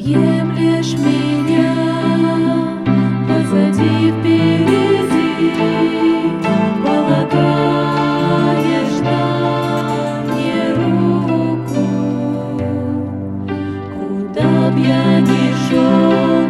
объемлешь меня позади впереди полагаешь на мне руку. Куда б я ни шел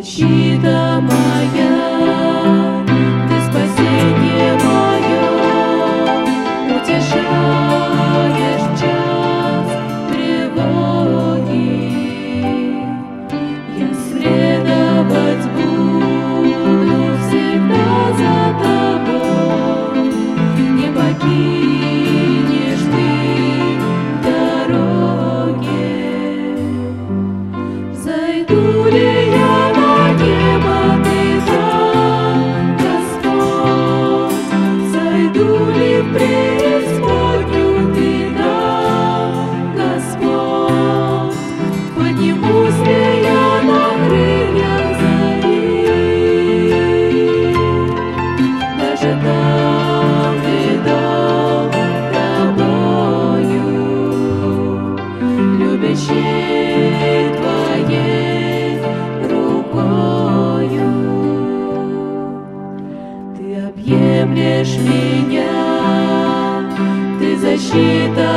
защита моя. твоей рукою. Ты объемлешь меня, ты защита